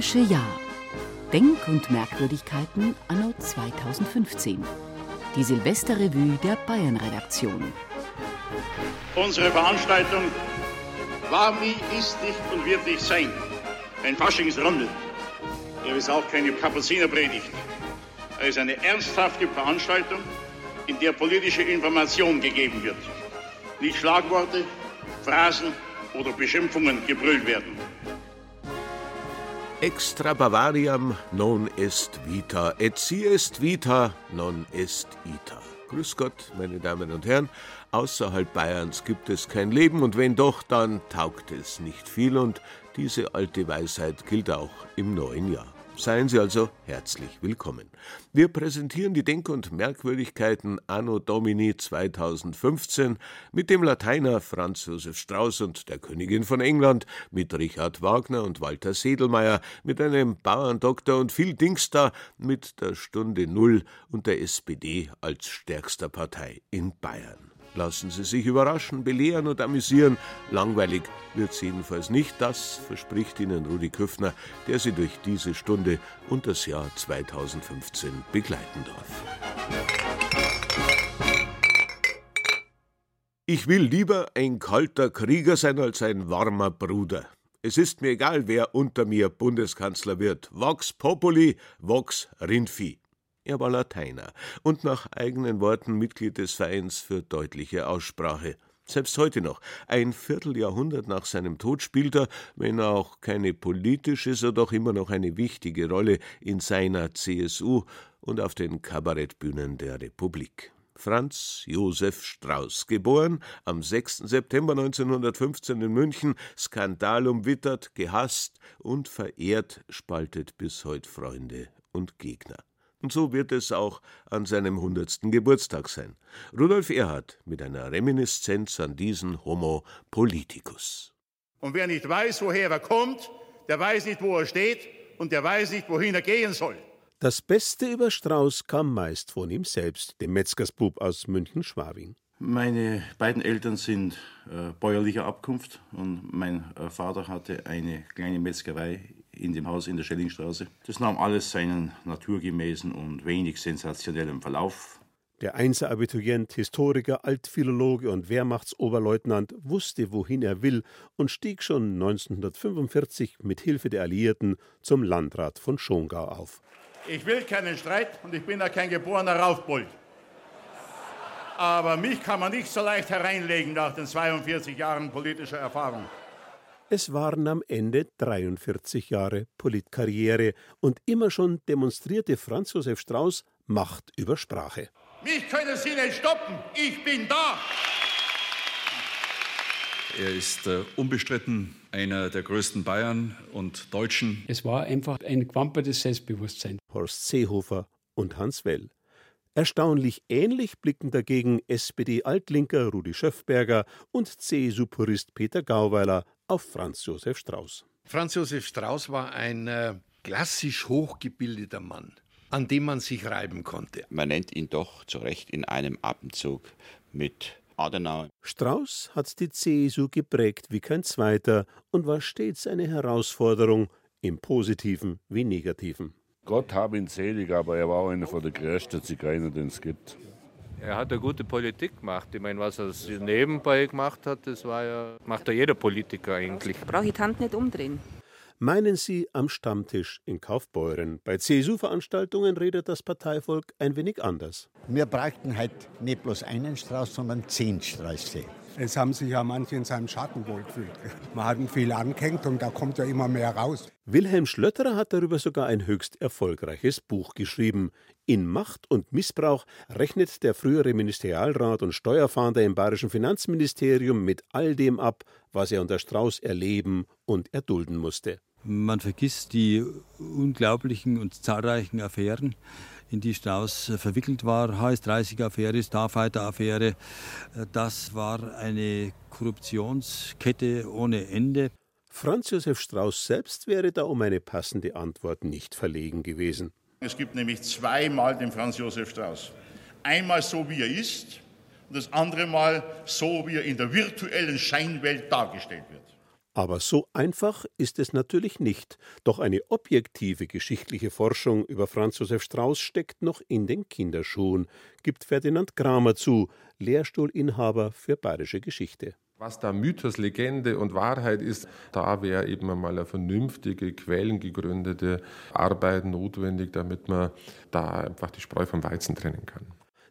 Das bayerische Jahr. Denk- und Merkwürdigkeiten anno 2015. Die Silvesterrevue der Bayern-Redaktion. Unsere Veranstaltung war, nie, ist nicht und wird nicht sein. Ein Faschingsrunde. Er ist auch keine Kapuzinerpredigt. Er ist eine ernsthafte Veranstaltung, in der politische Information gegeben wird. Nicht Schlagworte, Phrasen oder Beschimpfungen gebrüllt werden. Extra Bavariam non est vita, et si est vita, non est ita. Grüß Gott, meine Damen und Herren. Außerhalb Bayerns gibt es kein Leben und wenn doch, dann taugt es nicht viel und diese alte Weisheit gilt auch im neuen Jahr. Seien Sie also herzlich willkommen. Wir präsentieren die Denk- und Merkwürdigkeiten Anno Domini 2015 mit dem Lateiner Franz Josef Strauß und der Königin von England, mit Richard Wagner und Walter Sedelmeier, mit einem Bauerndoktor und viel Dingster, mit der Stunde Null und der SPD als stärkster Partei in Bayern. Lassen Sie sich überraschen, belehren und amüsieren. Langweilig wird's jedenfalls nicht. Das verspricht Ihnen Rudi Küffner, der Sie durch diese Stunde und das Jahr 2015 begleiten darf. Ich will lieber ein kalter Krieger sein als ein warmer Bruder. Es ist mir egal, wer unter mir Bundeskanzler wird. Vox Populi, Vox Rindvieh. Er war Lateiner und nach eigenen Worten Mitglied des Vereins für deutliche Aussprache. Selbst heute noch, ein Vierteljahrhundert nach seinem Tod, spielt er, wenn auch keine politische, so doch immer noch eine wichtige Rolle in seiner CSU und auf den Kabarettbühnen der Republik. Franz Josef Strauß, geboren am 6. September 1915 in München, skandalumwittert, gehasst und verehrt, spaltet bis heute Freunde und Gegner. Und so wird es auch an seinem 100. Geburtstag sein. Rudolf Erhard mit einer Reminiszenz an diesen Homo politicus. Und wer nicht weiß, woher er kommt, der weiß nicht, wo er steht und der weiß nicht, wohin er gehen soll. Das Beste über Strauß kam meist von ihm selbst, dem Metzgersbub aus München-Schwabing. Meine beiden Eltern sind äh, bäuerlicher Abkunft und mein äh, Vater hatte eine kleine Metzgerei in dem Haus in der Schellingstraße. Das nahm alles seinen naturgemäßen und wenig sensationellen Verlauf. Der Einser-Abiturient, Historiker, Altphilologe und Wehrmachtsoberleutnant wusste, wohin er will und stieg schon 1945 mit Hilfe der Alliierten zum Landrat von Schongau auf. Ich will keinen Streit und ich bin ja kein geborener Raufbold. Aber mich kann man nicht so leicht hereinlegen nach den 42 Jahren politischer Erfahrung. Es waren am Ende 43 Jahre Politkarriere und immer schon demonstrierte Franz Josef Strauß Macht über Sprache. Mich können Sie nicht stoppen. Ich bin da. Er ist äh, unbestritten einer der größten Bayern und Deutschen. Es war einfach ein gewampertes Selbstbewusstsein. Horst Seehofer und Hans Well. Erstaunlich ähnlich blicken dagegen SPD-Altlinker Rudi Schöffberger und CSU-Purist Peter Gauweiler auf Franz Josef Strauß. Franz Josef Strauß war ein äh, klassisch hochgebildeter Mann, an dem man sich reiben konnte. Man nennt ihn doch zu Recht in einem Atemzug mit Adenauer. Strauß hat die CSU geprägt wie kein zweiter und war stets eine Herausforderung, im Positiven wie Negativen. Gott hab ihn selig, aber er war auch einer von der größten Zigeuner, den es gibt. Er hat eine gute Politik gemacht. Ich meine, was er nebenbei gemacht hat, das war ja, macht ja jeder Politiker eigentlich. Brauche ich die Hand nicht umdrehen. Meinen Sie am Stammtisch in Kaufbeuren? Bei CSU-Veranstaltungen redet das Parteivolk ein wenig anders. Wir bräuchten halt nicht bloß einen Strauß, sondern zehn Sträuße. Es haben sich ja manche in seinem Schatten wohlgefühlt. Man hat ihn viel angehängt und da kommt ja immer mehr raus. Wilhelm Schlötterer hat darüber sogar ein höchst erfolgreiches Buch geschrieben. In Macht und Missbrauch rechnet der frühere Ministerialrat und Steuerfahnder im bayerischen Finanzministerium mit all dem ab, was er unter Strauß erleben und erdulden musste. Man vergisst die unglaublichen und zahlreichen Affären, in die Strauß verwickelt war. HS-30-Affäre, Starfighter-Affäre. Das war eine Korruptionskette ohne Ende. Franz Josef Strauß selbst wäre da um eine passende Antwort nicht verlegen gewesen. Es gibt nämlich zweimal den Franz Josef Strauß. Einmal so, wie er ist, und das andere Mal so, wie er in der virtuellen Scheinwelt dargestellt wird. Aber so einfach ist es natürlich nicht. Doch eine objektive geschichtliche Forschung über Franz Josef Strauß steckt noch in den Kinderschuhen, gibt Ferdinand Kramer zu, Lehrstuhlinhaber für bayerische Geschichte. Was da Mythos, Legende und Wahrheit ist, da wäre eben einmal eine vernünftige, quellengegründete Arbeit notwendig, damit man da einfach die Spreu vom Weizen trennen kann.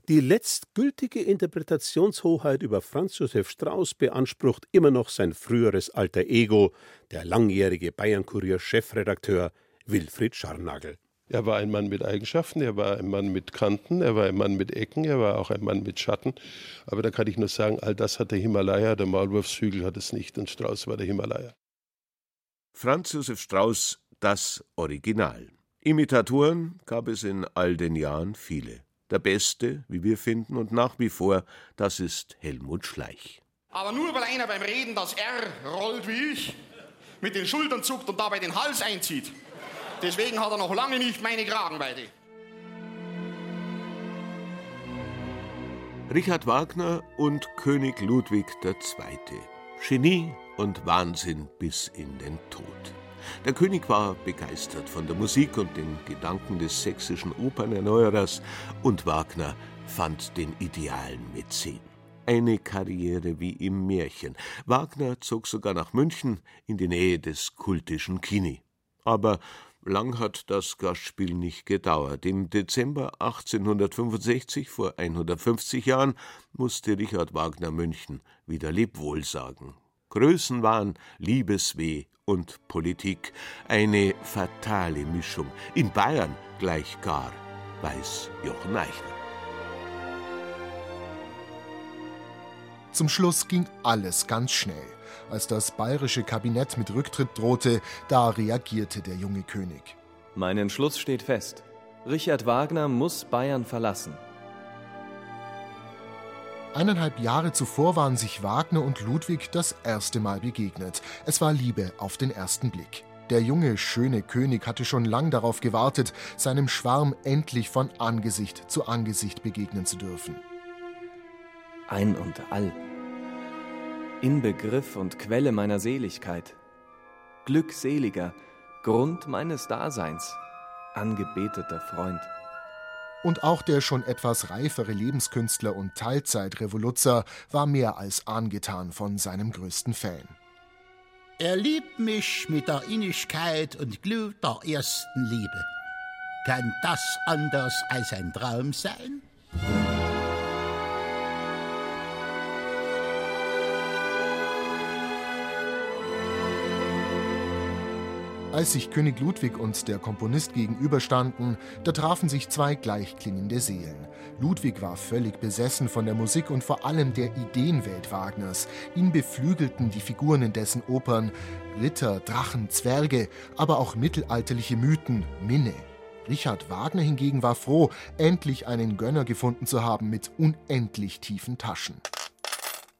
Die letztgültige Interpretationshoheit über Franz Josef Strauß beansprucht immer noch sein früheres alter Ego, der langjährige Bayern-Kurier-Chefredakteur Wilfried Scharnagel. Er war ein Mann mit Eigenschaften, er war ein Mann mit Kanten, er war ein Mann mit Ecken, er war auch ein Mann mit Schatten. Aber da kann ich nur sagen, all das hat der Himalaya, der Maulwurfshügel hat es nicht und Strauß war der Himalaya. Franz Josef Strauß, das Original. Imitatoren gab es in all den Jahren viele. Der beste, wie wir finden, und nach wie vor, das ist Helmut Schleich. Aber nur weil einer beim Reden das R rollt wie ich, mit den Schultern zuckt und dabei den Hals einzieht. Deswegen hat er noch lange nicht meine Kragenweite. Richard Wagner und König Ludwig II. Genie und Wahnsinn bis in den Tod. Der König war begeistert von der Musik und den Gedanken des sächsischen Opernerneuerers und Wagner fand den idealen Mäzen. Eine Karriere wie im Märchen. Wagner zog sogar nach München in die Nähe des kultischen Kini. Aber lang hat das Gastspiel nicht gedauert. Im Dezember 1865, vor 150 Jahren, musste Richard Wagner München wieder Lebwohl sagen. Größenwahn, Liebesweh und Politik. Eine fatale Mischung. In Bayern gleich gar, weiß Jochen Eichner. Zum Schluss ging alles ganz schnell. Als das bayerische Kabinett mit Rücktritt drohte, da reagierte der junge König. Mein Entschluss steht fest. Richard Wagner muss Bayern verlassen. Eineinhalb Jahre zuvor waren sich Wagner und Ludwig das erste Mal begegnet. Es war Liebe auf den ersten Blick. Der junge, schöne König hatte schon lang darauf gewartet, seinem Schwarm endlich von Angesicht zu Angesicht begegnen zu dürfen. Ein und all. Inbegriff und Quelle meiner Seligkeit. Glückseliger, Grund meines Daseins. Angebeteter Freund. Und auch der schon etwas reifere Lebenskünstler und Teilzeitrevoluzzer war mehr als angetan von seinem größten Fan. Er liebt mich mit der Innigkeit und Glut der ersten Liebe. Kann das anders als ein Traum sein? Als sich König Ludwig und der Komponist gegenüberstanden, da trafen sich zwei gleichklingende Seelen. Ludwig war völlig besessen von der Musik und vor allem der Ideenwelt Wagners. Ihn beflügelten die Figuren in dessen Opern Ritter, Drachen, Zwerge, aber auch mittelalterliche Mythen, Minne. Richard Wagner hingegen war froh, endlich einen Gönner gefunden zu haben mit unendlich tiefen Taschen.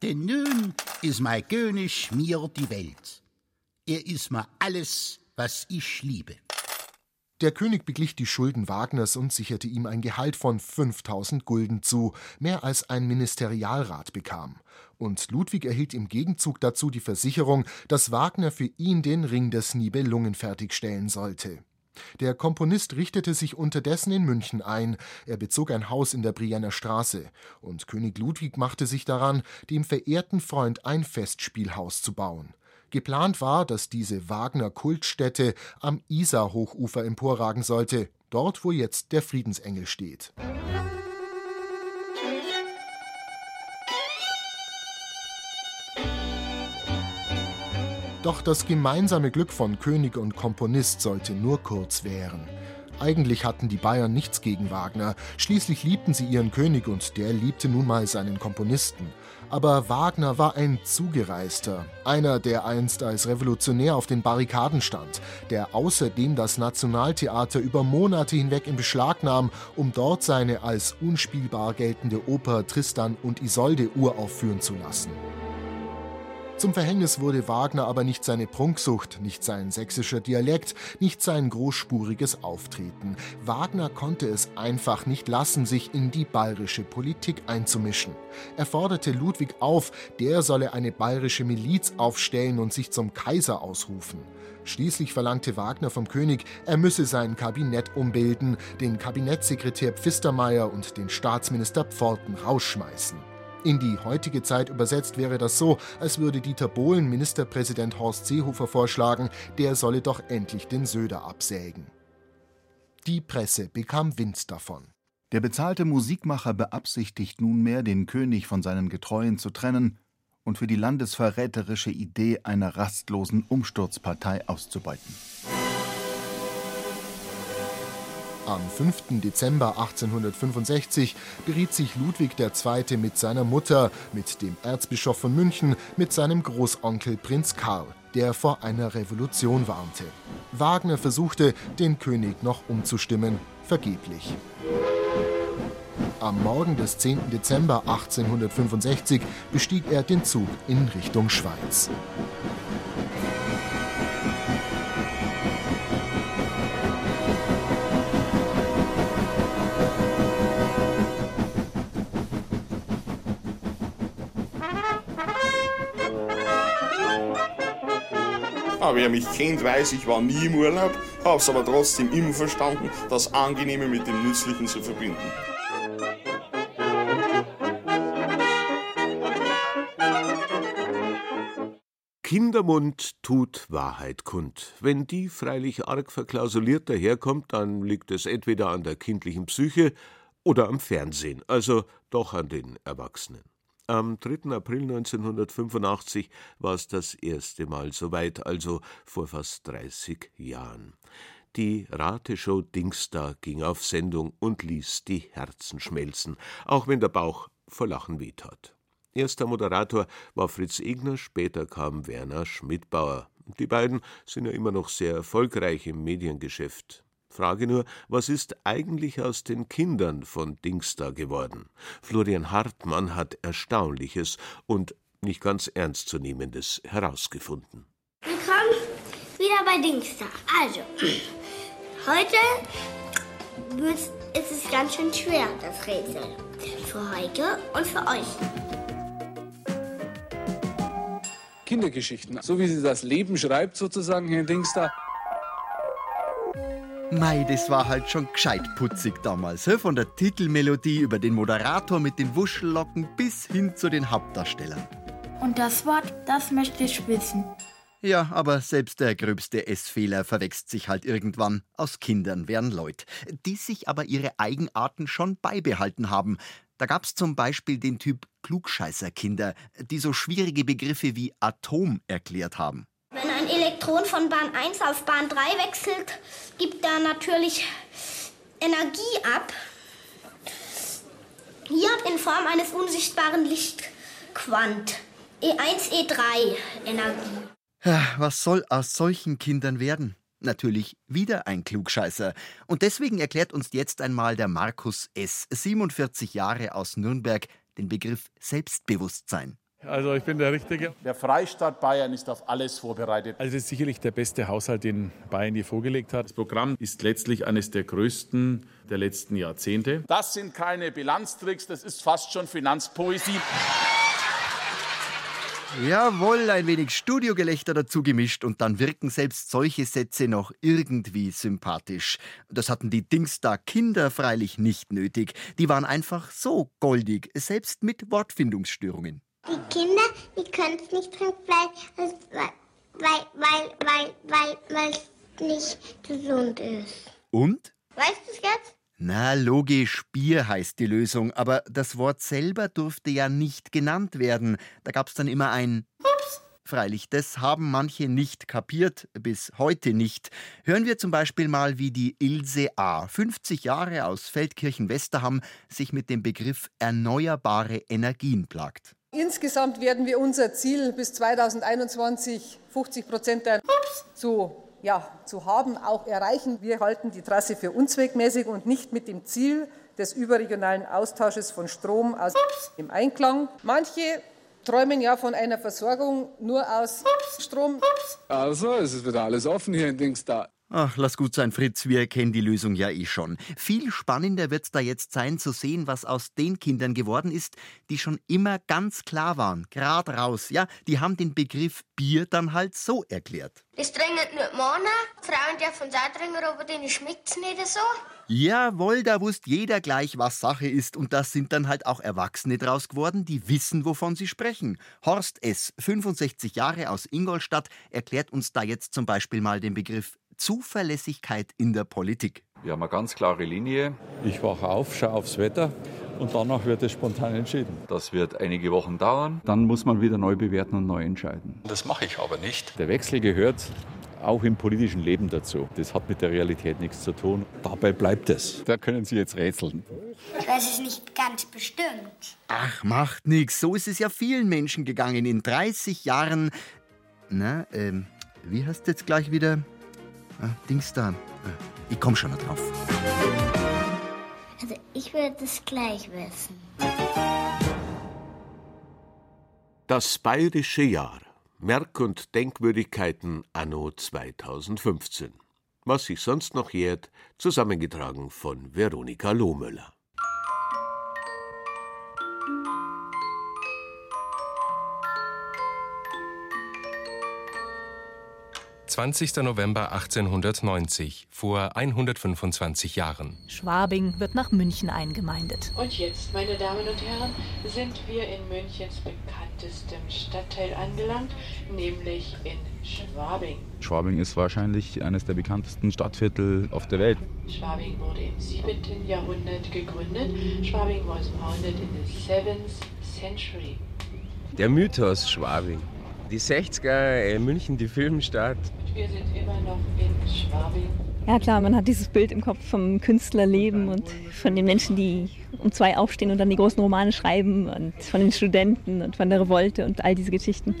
Denn nun ist mein König mir die Welt. Er ist mir alles, was ich liebe. Der König beglich die Schulden Wagners und sicherte ihm ein Gehalt von 5000 Gulden zu, mehr als ein Ministerialrat bekam. Und Ludwig erhielt im Gegenzug dazu die Versicherung, dass Wagner für ihn den Ring des Nibelungen fertigstellen sollte. Der Komponist richtete sich unterdessen in München ein, er bezog ein Haus in der Brienner Straße, und König Ludwig machte sich daran, dem verehrten Freund ein Festspielhaus zu bauen. Geplant war, dass diese Wagner-Kultstätte am Isar-Hochufer emporragen sollte, dort, wo jetzt der Friedensengel steht. Doch das gemeinsame Glück von König und Komponist sollte nur kurz währen. Eigentlich hatten die Bayern nichts gegen Wagner, schließlich liebten sie ihren König und der liebte nun mal seinen Komponisten. Aber Wagner war ein Zugereister, einer, der einst als Revolutionär auf den Barrikaden stand, der außerdem das Nationaltheater über Monate hinweg in Beschlag nahm, um dort seine als unspielbar geltende Oper Tristan und Isolde uraufführen zu lassen. Zum Verhängnis wurde Wagner aber nicht seine Prunksucht, nicht sein sächsischer Dialekt, nicht sein großspuriges Auftreten. Wagner konnte es einfach nicht lassen, sich in die bayerische Politik einzumischen. Er forderte Ludwig auf, der solle eine bayerische Miliz aufstellen und sich zum Kaiser ausrufen. Schließlich verlangte Wagner vom König, er müsse sein Kabinett umbilden, den Kabinettssekretär Pfistermeier und den Staatsminister Pforten rausschmeißen. In die heutige Zeit übersetzt wäre das so, als würde Dieter Bohlen Ministerpräsident Horst Seehofer vorschlagen, der solle doch endlich den Söder absägen. Die Presse bekam Wind davon. Der bezahlte Musikmacher beabsichtigt nunmehr, den König von seinen Getreuen zu trennen und für die landesverräterische Idee einer rastlosen Umsturzpartei auszubeuten. Am 5. Dezember 1865 beriet sich Ludwig II. mit seiner Mutter, mit dem Erzbischof von München, mit seinem Großonkel Prinz Karl, der vor einer Revolution warnte. Wagner versuchte, den König noch umzustimmen, vergeblich. Am Morgen des 10. Dezember 1865 bestieg er den Zug in Richtung Schweiz. Aber wer mich kennt, weiß, ich war nie im Urlaub, hab's aber trotzdem immer verstanden, das Angenehme mit dem Nützlichen zu verbinden. Kindermund tut Wahrheit kund. Wenn die freilich arg verklausuliert daherkommt, dann liegt es entweder an der kindlichen Psyche oder am Fernsehen, also doch an den Erwachsenen. Am 3. April 1985 war es das erste Mal soweit, also vor fast 30 Jahren. Die Rateshow Dingsda ging auf Sendung und ließ die Herzen schmelzen, auch wenn der Bauch vor Lachen wehtat. Erster Moderator war Fritz Egner, später kam Werner Schmidbauer. Die beiden sind ja immer noch sehr erfolgreich im Mediengeschäft. Frage nur, was ist eigentlich aus den Kindern von Dingsda geworden? Florian Hartmann hat Erstaunliches und nicht ganz Ernstzunehmendes herausgefunden. Willkommen wieder bei Dingsda. Also, heute ist es ganz schön schwer, das Rätsel. Für heute und für euch. Kindergeschichten, so wie sie das Leben schreibt, sozusagen, Herr Dingsda. Mei, das war halt schon gescheit putzig damals. Von der Titelmelodie über den Moderator mit den Wuschellocken bis hin zu den Hauptdarstellern. Und das Wort, das möchte ich wissen. Ja, aber selbst der gröbste Essfehler verwächst sich halt irgendwann. Aus Kindern werden Leute, die sich aber ihre Eigenarten schon beibehalten haben. Da gab's zum Beispiel den Typ Klugscheißerkinder, die so schwierige Begriffe wie Atom erklärt haben. Elektron von Bahn 1 auf Bahn 3 wechselt, gibt er natürlich Energie ab. Hier in Form eines unsichtbaren Lichtquant. E1, E3 Energie. Was soll aus solchen Kindern werden? Natürlich wieder ein Klugscheißer. Und deswegen erklärt uns jetzt einmal der Markus S., 47 Jahre aus Nürnberg, den Begriff Selbstbewusstsein. Also ich bin der Richtige. Der Freistaat Bayern ist auf alles vorbereitet. Also es ist sicherlich der beste Haushalt, den Bayern je vorgelegt hat. Das Programm ist letztlich eines der größten der letzten Jahrzehnte. Das sind keine Bilanztricks, das ist fast schon Finanzpoesie. Jawohl, ein wenig Studiogelächter dazu gemischt und dann wirken selbst solche Sätze noch irgendwie sympathisch. Das hatten die Dingsda Kinder freilich nicht nötig. Die waren einfach so goldig, selbst mit Wortfindungsstörungen. Die Kinder, die können es nicht trinken, weil, weil, weil, weil, weil, weil es nicht gesund ist. Und? Weißt du es jetzt? Na, logisch, Bier heißt die Lösung, aber das Wort selber durfte ja nicht genannt werden. Da gab's dann immer ein Ups, Freilich, das haben manche nicht kapiert, bis heute nicht. Hören wir zum Beispiel mal, wie die Ilse A., 50 Jahre aus Feldkirchen-Westerham, sich mit dem Begriff erneuerbare Energien plagt. Insgesamt werden wir unser Ziel bis 2021 50 Prozent zu, ja, zu haben, auch erreichen. Wir halten die Trasse für unzweckmäßig und nicht mit dem Ziel des überregionalen Austausches von Strom aus im Einklang. Manche träumen ja von einer Versorgung nur aus Strom. Also, es ist wieder alles offen hier in Dingsda. Ach, lass gut sein, Fritz, wir kennen die Lösung ja eh schon. Viel spannender wird's da jetzt sein, zu sehen, was aus den Kindern geworden ist, die schon immer ganz klar waren, grad raus, ja, die haben den Begriff Bier dann halt so erklärt. Das trinken nur Männer, Frauen dürfen es auch trinken, aber denen schmeckt es nicht so. Jawohl, da wusste jeder gleich, was Sache ist. Und das sind dann halt auch Erwachsene draus geworden, die wissen, wovon sie sprechen. Horst S., 65 Jahre aus Ingolstadt, erklärt uns da jetzt zum Beispiel mal den Begriff Zuverlässigkeit in der Politik. Wir haben eine ganz klare Linie. Ich wache auf, schaue aufs Wetter und danach wird es spontan entschieden. Das wird einige Wochen dauern. Dann muss man wieder neu bewerten und neu entscheiden. Das mache ich aber nicht. Der Wechsel gehört auch im politischen Leben dazu. Das hat mit der Realität nichts zu tun. Dabei bleibt es. Da können Sie jetzt rätseln. Ich weiß es nicht ganz bestimmt. Ach, macht nix. So ist es ja vielen Menschen gegangen in 30 Jahren. Na, ähm, wie heißt jetzt gleich wieder? Ah, Dings da. Ah, Ich komm schon noch drauf. Also ich würde es gleich wissen. Das bayerische Jahr. Merk- und Denkwürdigkeiten anno 2015. Was sich sonst noch jährt, zusammengetragen von Veronika Lohmöller. (20. 20. November 1890, vor 125 Jahren. Schwabing wird nach München eingemeindet. Und jetzt, meine Damen und Herren, sind wir in Münchens bekanntestem Stadtteil angelangt, nämlich in Schwabing. Schwabing ist wahrscheinlich eines der bekanntesten Stadtviertel auf der Welt. Schwabing wurde im 7. Jahrhundert gegründet. Schwabing was founded in the 7th century. Der Mythos Schwabing. Die 60er, äh, München, die Filmstadt. Wir sind immer noch in Schwabing. Ja klar, man hat dieses Bild im Kopf vom Künstlerleben und von den Menschen, die um zwei aufstehen und dann die großen Romane schreiben und von den Studenten und von der Revolte und all diese Geschichten.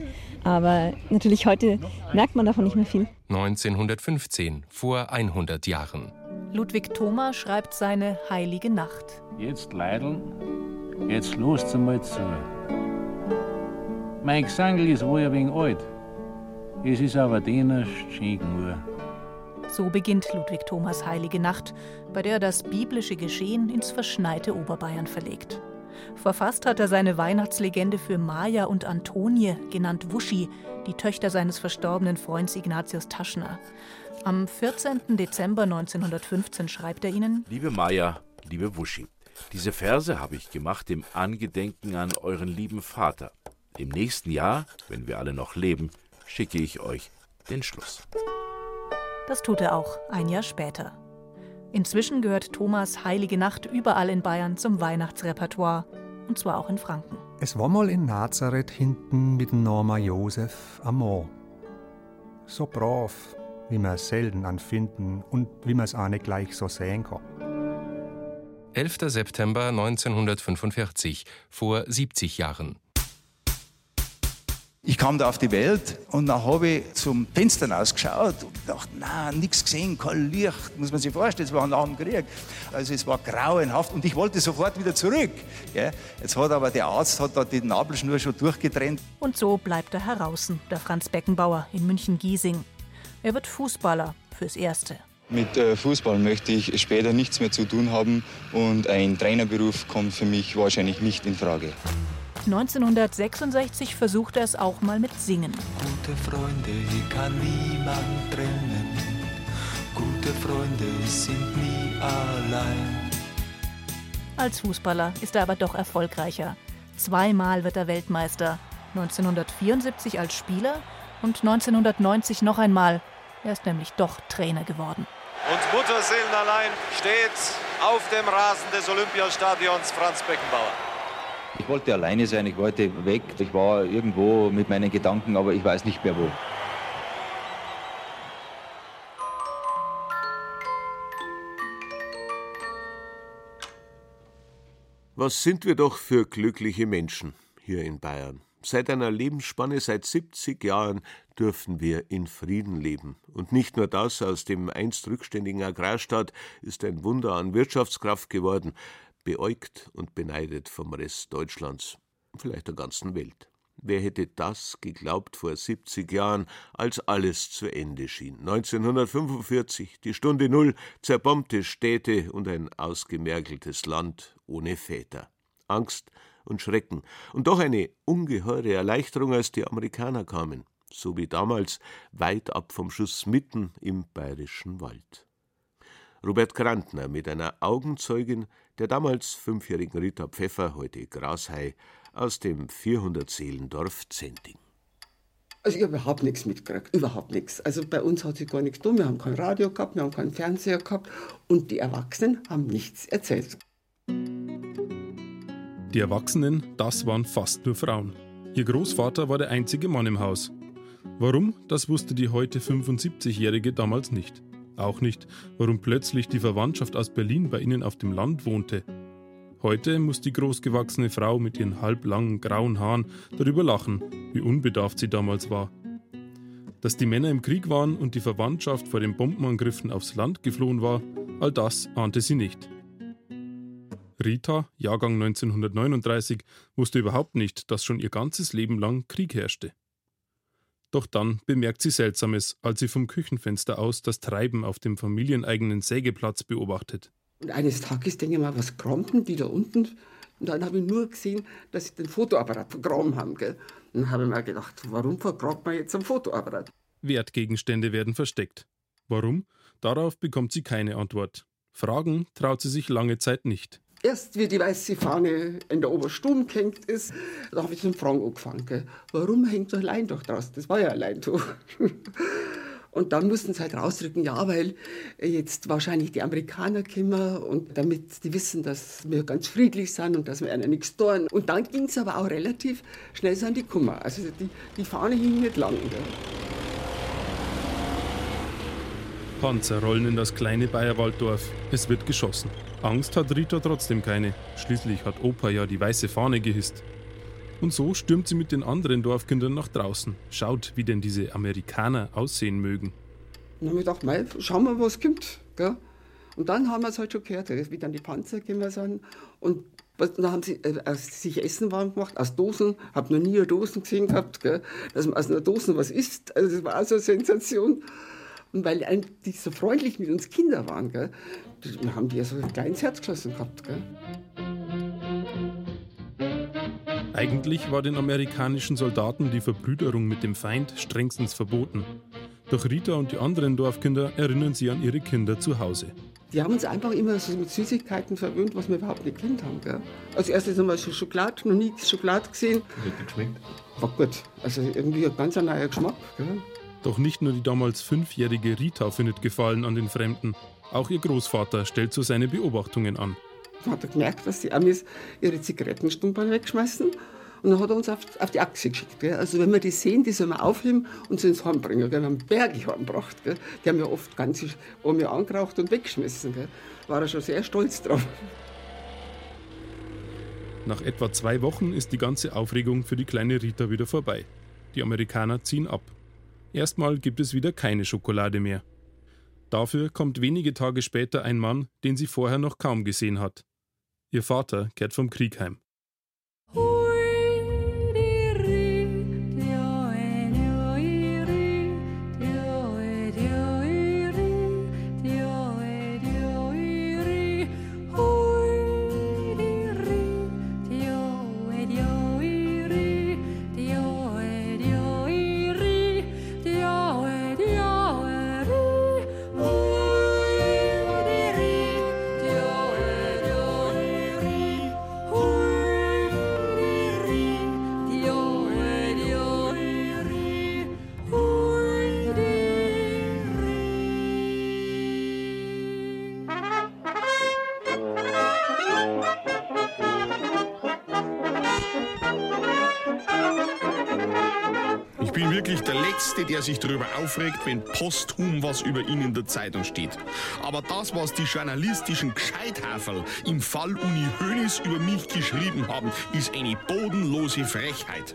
Aber natürlich heute merkt man davon nicht mehr viel. 1915, vor 100 Jahren. Ludwig Thoma schreibt seine Heilige Nacht. Jetzt leideln, jetzt los einmal zu. Mein Gesangl ist wohl ein wenig alt, es ist aber dennoch schön genug. So beginnt Ludwig Thomas Heilige Nacht, bei der er das biblische Geschehen ins verschneite Oberbayern verlegt. Verfasst hat er seine Weihnachtslegende für Maja und Antonie, genannt Wuschi, die Töchter seines verstorbenen Freunds Ignatius Taschner. Am 14. Dezember 1915 schreibt er ihnen: Liebe Maja, liebe Wuschi, diese Verse habe ich gemacht im Angedenken an euren lieben Vater. Im nächsten Jahr, wenn wir alle noch leben, schicke ich euch den Schluss. Das tut er auch, ein Jahr später. Inzwischen gehört Thomas Heilige Nacht überall in Bayern zum Weihnachtsrepertoire, und zwar auch in Franken. Es war mal in Nazareth hinten mit Norma Josef am Moor. So brav, wie man es selten anfinden und wie man es auch nicht gleich so sehen kann. 11. September 1945, vor 70 Jahren. Ich kam da auf die Welt und dann habe ich zum Fenster ausgeschaut und dachte, na, nichts gesehen, kein Licht, muss man sich vorstellen, es war nach dem Krieg. Also es war grauenhaft und ich wollte sofort wieder zurück. Gell. Jetzt hat aber der Arzt hat da die Nabelschnur schon durchgetrennt. Und so bleibt er heraußen, der Franz Beckenbauer in München-Giesing. Er wird Fußballer fürs Erste. Mit äh, Fußball möchte ich später nichts mehr zu tun haben und ein Trainerberuf kommt für mich wahrscheinlich nicht in Frage. 1966 versucht er es auch mal mit Singen. Gute Freunde kann niemand trennen. Gute Freunde sind nie allein. Als Fußballer ist er aber doch erfolgreicher. Zweimal wird er Weltmeister. 1974 als Spieler und 1990 noch einmal. Er ist nämlich doch Trainer geworden. Und Mutterseelenallein steht auf dem Rasen des Olympiastadions Franz Beckenbauer. Ich wollte alleine sein, ich wollte weg. Ich war irgendwo mit meinen Gedanken, aber ich weiß nicht mehr wo. Was sind wir doch für glückliche Menschen hier in Bayern. Seit einer Lebensspanne, seit 70 Jahren dürfen wir in Frieden leben. Und nicht nur das, aus dem einst rückständigen Agrarstaat ist ein Wunder an Wirtschaftskraft geworden, beäugt und beneidet vom Rest Deutschlands, vielleicht der ganzen Welt. Wer hätte das geglaubt vor 70 Jahren, als alles zu Ende schien? 1945, die Stunde Null, zerbombte Städte und ein ausgemergeltes Land ohne Väter. Angst und Schrecken und doch eine ungeheure Erleichterung, als die Amerikaner kamen, so wie damals weit ab vom Schuss mitten im bayerischen Wald. Robert Grantner mit einer Augenzeugin der damals fünfjährigen Rita Pfeffer, heute Grashei, aus dem 400-Seelendorf Zenting. Also ich habe überhaupt nichts mitgekriegt, überhaupt nichts. Also bei uns hat sich gar nichts getan. Wir haben kein Radio gehabt, wir haben keinen Fernseher gehabt und die Erwachsenen haben nichts erzählt. Die Erwachsenen, das waren fast nur Frauen. Ihr Großvater war der einzige Mann im Haus. Warum, das wusste die heute 75-Jährige damals nicht. Auch nicht, warum plötzlich die Verwandtschaft aus Berlin bei ihnen auf dem Land wohnte. Heute muss die großgewachsene Frau mit ihren halblangen grauen Haaren darüber lachen, wie unbedarft sie damals war. Dass die Männer im Krieg waren und die Verwandtschaft vor den Bombenangriffen aufs Land geflohen war, all das ahnte sie nicht. Rita, Jahrgang 1939, wusste überhaupt nicht, dass schon ihr ganzes Leben lang Krieg herrschte. Doch dann bemerkt sie Seltsames, als sie vom Küchenfenster aus das Treiben auf dem familieneigenen Sägeplatz beobachtet. Und eines Tages denke ich mal, was krampen die da unten? Und dann habe ich nur gesehen, dass sie den Fotoapparat vergraben haben. Gell? Und dann habe ich mir gedacht, warum vergrabt man jetzt ein Fotoapparat? Wertgegenstände werden versteckt. Warum? Darauf bekommt sie keine Antwort. Fragen traut sie sich lange Zeit nicht. Erst wie die weiße Fahne in der Oberstube gehängt ist, da habe ich zum Fragen angefangen. Warum hängt das Leintuch draus? Das war ja ein Leintuch. Und dann mussten sie halt rausdrücken, ja, weil jetzt wahrscheinlich die Amerikaner kommen und damit die wissen, dass wir ganz friedlich sind und dass wir einer nichts tun. Und dann ging es aber auch relativ schnell so an die Kummer. Also die, die Fahne hing nicht lang. Gell? Panzer rollen in das kleine Bayerwalddorf. Es wird geschossen. Angst hat Rita trotzdem keine. Schließlich hat Opa ja die weiße Fahne gehisst. Und so stürmt sie mit den anderen Dorfkindern nach draußen, schaut, wie denn diese Amerikaner aussehen mögen. dann habe ich gedacht, mei, schauen wir, was kommt. Gell? Und dann haben wir es halt schon gehört, wie dann die Panzer gekommen sind. Und dann haben sie äh, sich Essen warm gemacht aus Dosen. Habe noch nie eine Dosen gesehen gehabt, gell? dass man aus einer Dosen was isst. Also das war auch so eine Sensation. Und weil die so freundlich mit uns Kinder waren, gell? Dann haben die ja so ein kleines Herz geschossen gehabt. Gell? Eigentlich war den amerikanischen Soldaten die Verbrüderung mit dem Feind strengstens verboten. Doch Rita und die anderen Dorfkinder erinnern sie an ihre Kinder zu Hause. Die haben uns einfach immer so mit Süßigkeiten verwöhnt, was wir überhaupt nicht kennt haben. Gell? Als erstes einmal so Schokolade, noch nie Schokolade gesehen. Hat geschmeckt? War gut. Also irgendwie ein ganz neuer Geschmack. Gell? Doch nicht nur die damals fünfjährige Rita findet Gefallen an den Fremden. Auch ihr Großvater stellt so seine Beobachtungen an. Dann hat er gemerkt, dass die Amis ihre Zigarettenstumpern wegschmeißen. Und dann hat er uns auf, auf die Achse geschickt. Gell? Also wenn wir die sehen, die sollen wir aufheben und sie ins Heim bringen. Gell? Wir haben Berge heimgebracht. Gell? Die haben ja oft ganze Omi angeraucht und weggeschmissen. Gell? War er schon sehr stolz drauf. Nach etwa zwei Wochen ist die ganze Aufregung für die kleine Rita wieder vorbei. Die Amerikaner ziehen ab. Erstmal gibt es wieder keine Schokolade mehr. Dafür kommt wenige Tage später ein Mann, den sie vorher noch kaum gesehen hat. Ihr Vater kehrt vom Krieg heim. Der sich darüber aufregt, wenn posthum was über ihn in der Zeitung steht. Aber das, was die journalistischen Gescheithaferl im Fall Uni Hoeneß über mich geschrieben haben, ist eine bodenlose Frechheit.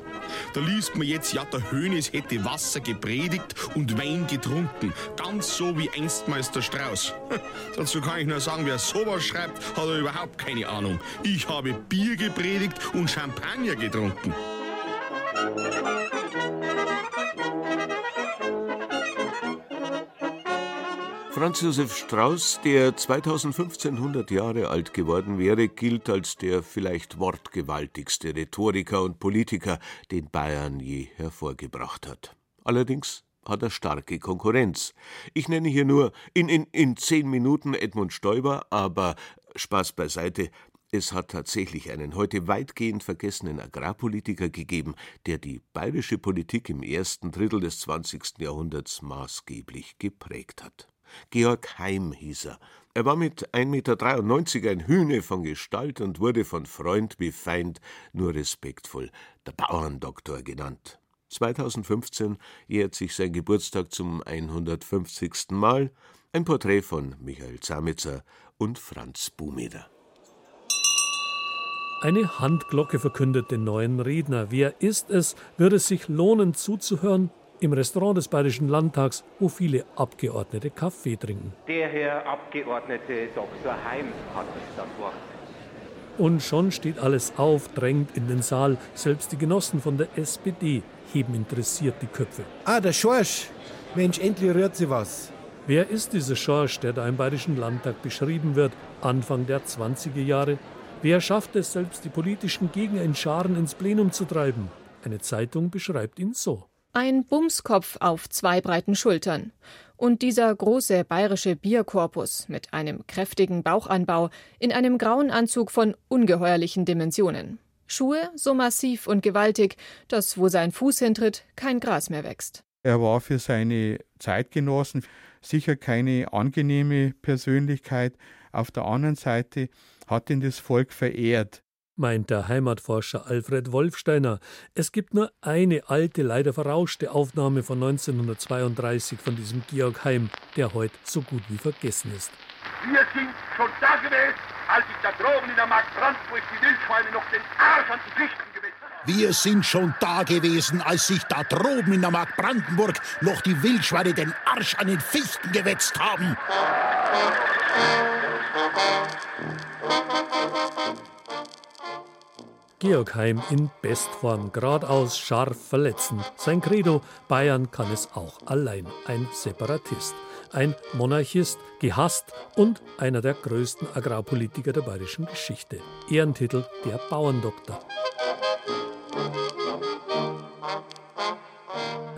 Da liest man jetzt, ja, der Hoeneß hätte Wasser gepredigt und Wein getrunken. Ganz so wie Einstmeister Strauß. Dazu kann ich nur sagen, wer sowas schreibt, hat er überhaupt keine Ahnung. Ich habe Bier gepredigt und Champagner getrunken. Franz Josef Strauß, der 2015 100 Jahre alt geworden wäre, gilt als der vielleicht wortgewaltigste Rhetoriker und Politiker, den Bayern je hervorgebracht hat. Allerdings hat er starke Konkurrenz. Ich nenne hier nur in, in, in zehn Minuten Edmund Stoiber, aber Spaß beiseite, es hat tatsächlich einen heute weitgehend vergessenen Agrarpolitiker gegeben, der die bayerische Politik im ersten Drittel des 20. Jahrhunderts maßgeblich geprägt hat. Georg Heim hieß er. Er war mit 1,93 Meter ein Hühne von Gestalt und wurde von Freund wie Feind nur respektvoll der Bauerndoktor genannt. 2015 jährt sich sein Geburtstag zum 150. Mal. Ein Porträt von Michael Zamitzer und Franz Bumeder. Eine Handglocke verkündet den neuen Redner. Wer ist es? Wird es sich lohnen zuzuhören? Im Restaurant des Bayerischen Landtags, wo viele Abgeordnete Kaffee trinken. Der Herr Abgeordnete Dr. Heim hat das Wort. Und schon steht alles auf, drängt in den Saal. Selbst die Genossen von der SPD heben interessiert die Köpfe. Ah, der Schorsch. Mensch, endlich rührt sie was. Wer ist dieser Schorsch, der da im Bayerischen Landtag beschrieben wird, Anfang der 20er Jahre? Wer schafft es selbst, die politischen Gegner in Scharen ins Plenum zu treiben? Eine Zeitung beschreibt ihn so. Ein Bumskopf auf zwei breiten Schultern. Und dieser große bayerische Bierkorpus mit einem kräftigen Bauchanbau in einem grauen Anzug von ungeheuerlichen Dimensionen. Schuhe so massiv und gewaltig, dass wo sein Fuß hintritt, kein Gras mehr wächst. Er war für seine Zeitgenossen sicher keine angenehme Persönlichkeit. Auf der anderen Seite hat ihn das Volk verehrt meint der Heimatforscher Alfred Wolfsteiner. Es gibt nur eine alte, leider verrauschte Aufnahme von 1932 von diesem Georg Heim, der heute so gut wie vergessen ist. Wir sind schon da gewesen, als ich da droben in der Mark Brandenburg die Wildschweine noch den Arsch an die Fichten gewetzt habe. Wir sind schon da gewesen, als sich da droben in der Mark Brandenburg noch die Wildschweine den Arsch an den Fichten gewetzt haben. Georg Heim in Bestform, geradeaus, scharf, verletzend. Sein Credo, Bayern kann es auch allein. Ein Separatist, ein Monarchist, gehasst und einer der größten Agrarpolitiker der bayerischen Geschichte. Ehrentitel der Bauerndoktor.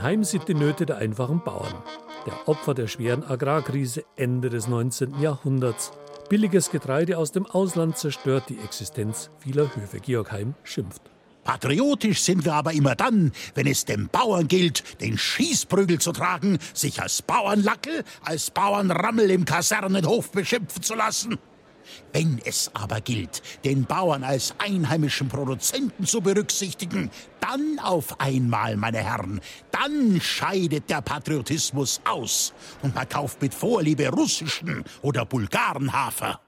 Heim sieht die Nöte der einfachen Bauern, der Opfer der schweren Agrarkrise Ende des 19. Jahrhunderts. Billiges Getreide aus dem Ausland zerstört die Existenz vieler Höfe. Georg Heim schimpft. Patriotisch sind wir aber immer dann, wenn es dem Bauern gilt, den Schießprügel zu tragen, sich als Bauernlackel, als Bauernrammel im Kasernenhof beschimpfen zu lassen. Wenn es aber gilt, den Bauern als einheimischen Produzenten zu berücksichtigen, dann auf einmal, meine Herren, dann scheidet der Patriotismus aus und man kauft mit Vorliebe russischen oder Bulgarenhafer.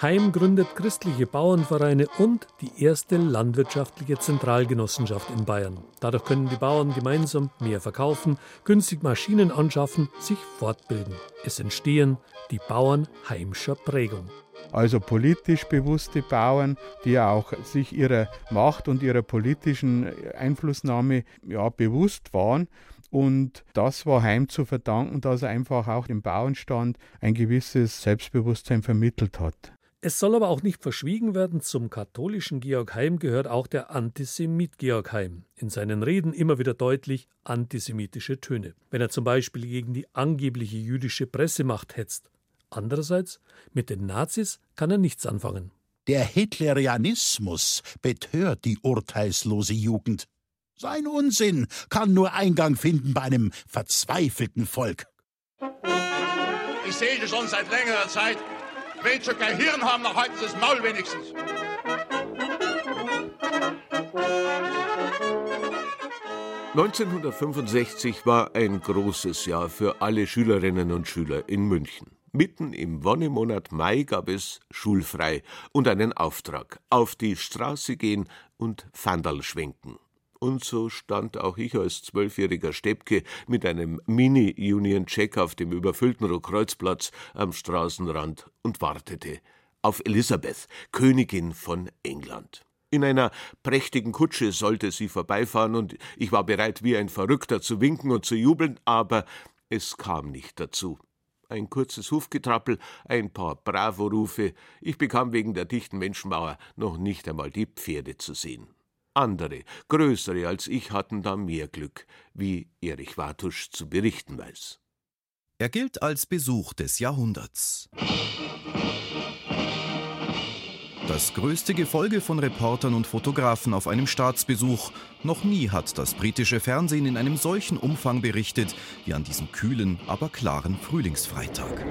Heim gründet christliche Bauernvereine und die erste landwirtschaftliche Zentralgenossenschaft in Bayern. Dadurch können die Bauern gemeinsam mehr verkaufen, günstig Maschinen anschaffen, sich fortbilden. Es entstehen die Bauern heimscher Prägung. Also politisch bewusste Bauern, die auch sich ihrer Macht und ihrer politischen Einflussnahme ja, bewusst waren und das war Heim zu verdanken, dass er einfach auch dem Bauernstand ein gewisses Selbstbewusstsein vermittelt hat. Es soll aber auch nicht verschwiegen werden, zum katholischen Georg Heim gehört auch der Antisemit Georg Heim. In seinen Reden immer wieder deutlich antisemitische Töne, wenn er zum Beispiel gegen die angebliche jüdische Pressemacht hetzt. Andererseits, mit den Nazis kann er nichts anfangen. Der Hitlerianismus betört die urteilslose Jugend. Sein Unsinn kann nur Eingang finden bei einem verzweifelten Volk. Ich sehe schon seit längerer Zeit, wenn schon kein Hirn haben, dann halten sie das Maul wenigstens. 1965 war ein großes Jahr für alle Schülerinnen und Schüler in München. Mitten im Wonnemonat Mai gab es schulfrei und einen Auftrag: auf die Straße gehen und Fandal schwenken. Und so stand auch ich als zwölfjähriger Steppke mit einem Mini-Union Jack auf dem überfüllten Rotkreuzplatz am Straßenrand und wartete auf Elisabeth, Königin von England. In einer prächtigen Kutsche sollte sie vorbeifahren, und ich war bereit, wie ein Verrückter zu winken und zu jubeln, aber es kam nicht dazu. Ein kurzes Hufgetrappel, ein paar Bravo-Rufe, ich bekam wegen der dichten Menschenmauer noch nicht einmal die Pferde zu sehen. Andere, größere als ich, hatten da mehr Glück, wie Erich Wartusch zu berichten weiß. Er gilt als Besuch des Jahrhunderts. Das größte Gefolge von Reportern und Fotografen auf einem Staatsbesuch. Noch nie hat das britische Fernsehen in einem solchen Umfang berichtet wie an diesem kühlen, aber klaren Frühlingsfreitag.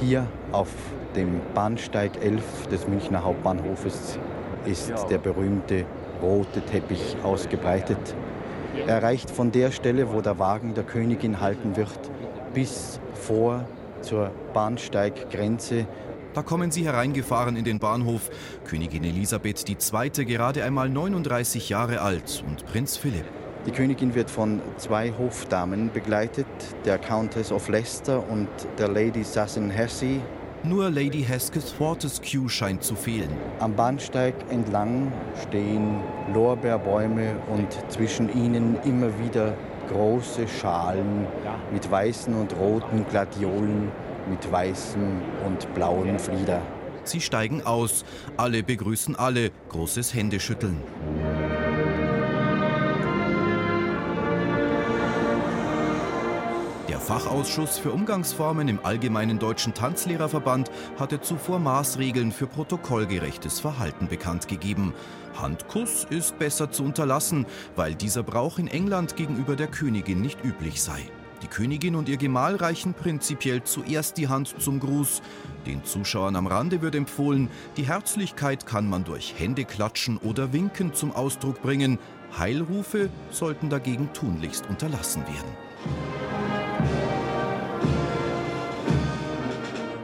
Hier auf dem Bahnsteig 11 des Münchner Hauptbahnhofes ist der berühmte rote Teppich ausgebreitet. Er reicht von der Stelle, wo der Wagen der Königin halten wird, bis vor zur Bahnsteiggrenze da kommen sie hereingefahren in den Bahnhof. Königin Elisabeth II. gerade einmal 39 Jahre alt und Prinz Philipp. Die Königin wird von zwei Hofdamen begleitet, der Countess of Leicester und der Lady Sassin Hesse. Nur Lady Hesketh Fortescue scheint zu fehlen. Am Bahnsteig entlang stehen Lorbeerbäume und zwischen ihnen immer wieder große Schalen mit weißen und roten Gladiolen mit weißem und blauem Flieder. Sie steigen aus. Alle begrüßen alle. Großes Händeschütteln. Der Fachausschuss für Umgangsformen im Allgemeinen Deutschen Tanzlehrerverband hatte zuvor Maßregeln für protokollgerechtes Verhalten bekannt gegeben. Handkuss ist besser zu unterlassen, weil dieser Brauch in England gegenüber der Königin nicht üblich sei. Die Königin und ihr Gemahl reichen prinzipiell zuerst die Hand zum Gruß. Den Zuschauern am Rande wird empfohlen, die Herzlichkeit kann man durch Händeklatschen oder Winken zum Ausdruck bringen. Heilrufe sollten dagegen tunlichst unterlassen werden.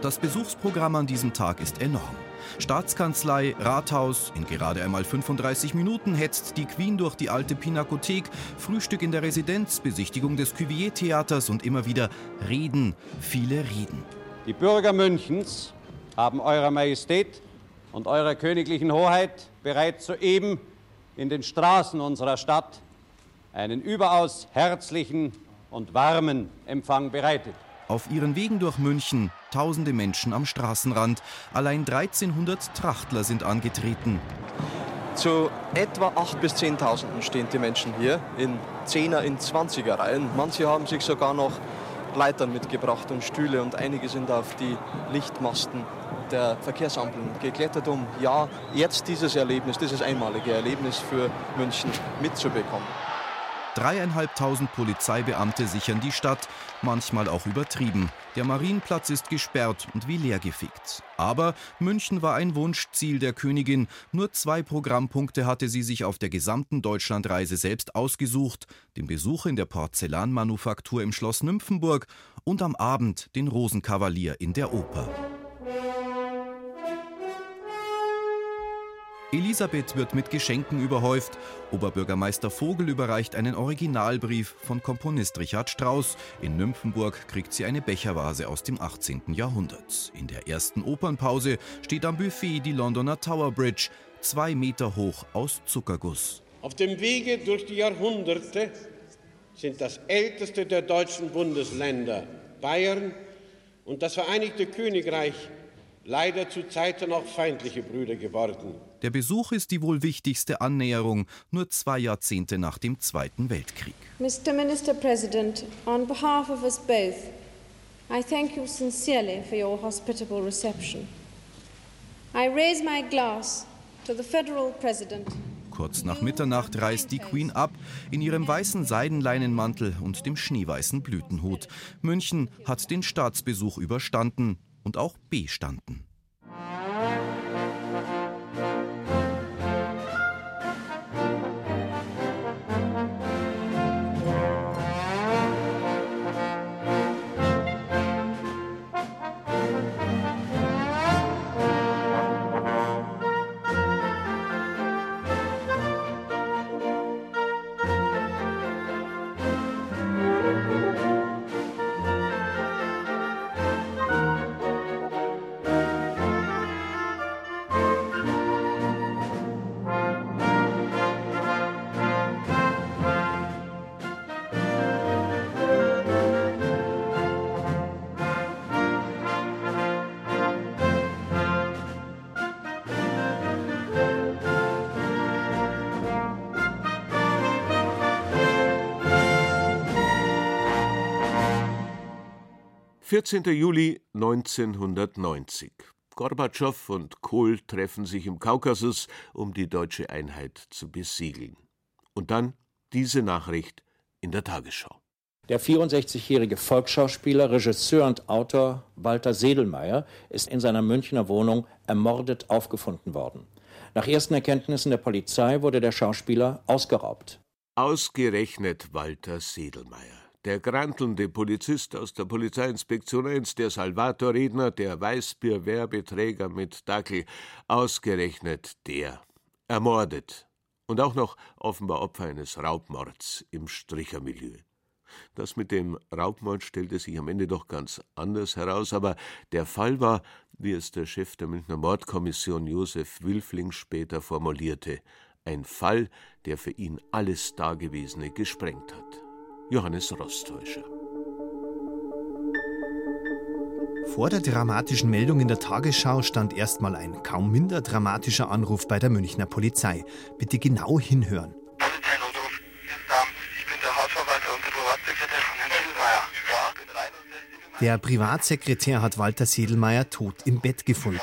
Das Besuchsprogramm an diesem Tag ist enorm. Staatskanzlei, Rathaus, in gerade einmal 35 Minuten hetzt die Queen durch die alte Pinakothek, Frühstück in der Residenz, Besichtigung des Cuvier-Theaters und immer wieder Reden, viele Reden. Die Bürger Münchens haben Eurer Majestät und Eurer königlichen Hoheit bereits soeben in den Straßen unserer Stadt einen überaus herzlichen und warmen Empfang bereitet. Auf ihren Wegen durch München tausende Menschen am Straßenrand. Allein 1300 Trachtler sind angetreten. Zu etwa 8.000 bis 10.000 stehen die Menschen hier in 10er, in 20er Reihen. Manche haben sich sogar noch Leitern mitgebracht und Stühle und einige sind auf die Lichtmasten der Verkehrsampeln geklettert, um ja jetzt dieses Erlebnis, dieses einmalige Erlebnis für München mitzubekommen. Dreieinhalbtausend Polizeibeamte sichern die Stadt, manchmal auch übertrieben. Der Marienplatz ist gesperrt und wie leergefickt. Aber München war ein Wunschziel der Königin. Nur zwei Programmpunkte hatte sie sich auf der gesamten Deutschlandreise selbst ausgesucht: den Besuch in der Porzellanmanufaktur im Schloss Nymphenburg und am Abend den Rosenkavalier in der Oper. Elisabeth wird mit Geschenken überhäuft. Oberbürgermeister Vogel überreicht einen Originalbrief von Komponist Richard Strauss. In Nymphenburg kriegt sie eine Bechervase aus dem 18. Jahrhundert. In der ersten Opernpause steht am Buffet die Londoner Tower Bridge, zwei Meter hoch aus Zuckerguss. Auf dem Wege durch die Jahrhunderte sind das älteste der deutschen Bundesländer, Bayern und das Vereinigte Königreich, leider zu Zeiten auch feindliche Brüder geworden. Der Besuch ist die wohl wichtigste Annäherung, nur zwei Jahrzehnte nach dem Zweiten Weltkrieg. Mr. Minister President, on behalf of us both, I thank you sincerely for your hospitable reception. I raise my glass to the Federal President. Kurz nach Mitternacht reist die Queen ab in ihrem weißen Seidenleinenmantel und dem schneeweißen Blütenhut. München hat den Staatsbesuch überstanden und auch bestanden. 14. Juli 1990. Gorbatschow und Kohl treffen sich im Kaukasus, um die deutsche Einheit zu besiegeln. Und dann diese Nachricht in der Tagesschau. Der 64-jährige Volksschauspieler, Regisseur und Autor Walter Sedelmeier ist in seiner Münchner Wohnung ermordet aufgefunden worden. Nach ersten Erkenntnissen der Polizei wurde der Schauspieler ausgeraubt. Ausgerechnet Walter Sedelmeier. Der grantelnde Polizist aus der Polizeiinspektion 1, der Salvator-Redner, der Weißbier-Werbeträger mit Dackel, ausgerechnet der. Ermordet. Und auch noch offenbar Opfer eines Raubmords im Strichermilieu. Das mit dem Raubmord stellte sich am Ende doch ganz anders heraus, aber der Fall war, wie es der Chef der Münchner Mordkommission Josef Wilfling später formulierte, ein Fall, der für ihn alles Dagewesene gesprengt hat. Johannes Rostäuscher. Vor der dramatischen Meldung in der Tagesschau stand erstmal ein kaum minder dramatischer Anruf bei der Münchner Polizei. Bitte genau hinhören. Der Privatsekretär hat Walter Sedelmeier tot im Bett gefunden.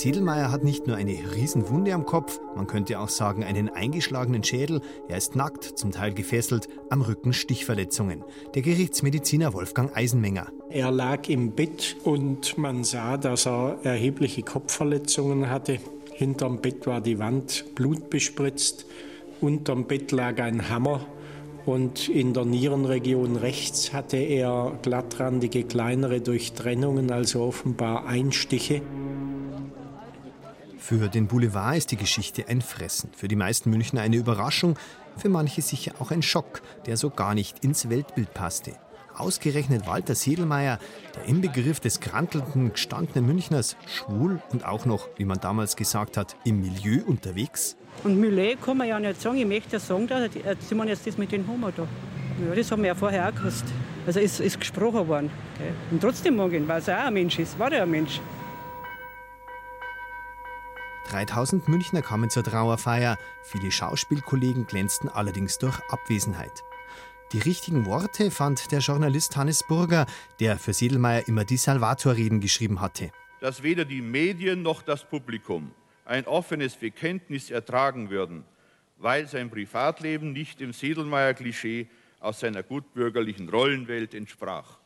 Sedelmeier hat nicht nur eine Riesenwunde am Kopf, man könnte auch sagen einen eingeschlagenen Schädel, er ist nackt, zum Teil gefesselt, am Rücken Stichverletzungen. Der Gerichtsmediziner Wolfgang Eisenmenger. Er lag im Bett und man sah, dass er erhebliche Kopfverletzungen hatte. Hinterm Bett war die Wand blutbespritzt, unterm Bett lag ein Hammer und in der Nierenregion rechts hatte er glattrandige kleinere Durchtrennungen, also offenbar Einstiche. Für den Boulevard ist die Geschichte ein Fressen. Für die meisten Münchner eine Überraschung, für manche sicher auch ein Schock, der so gar nicht ins Weltbild passte. Ausgerechnet Walter Sedelmeier, der Inbegriff des krantelnden, gestandenen Münchners, schwul und auch noch, wie man damals gesagt hat, im Milieu unterwegs. Und Millet kann man ja nicht sagen. Ich möchte ja sagen, dass Sie meinen jetzt das mit den Homo da. Ja, das haben wir ja vorher auch gewusst. Also es ist gesprochen worden. Und trotzdem mag ich weil er auch ein Mensch ist. War er ein Mensch. 3000 Münchner kamen zur Trauerfeier. Viele Schauspielkollegen glänzten allerdings durch Abwesenheit. Die richtigen Worte fand der Journalist Hannes Burger, der für Sedelmeier immer die Salvator-Reden geschrieben hatte. Dass weder die Medien noch das Publikum ein offenes Bekenntnis ertragen würden, weil sein Privatleben nicht dem Sedelmeier-Klischee aus seiner gutbürgerlichen Rollenwelt entsprach.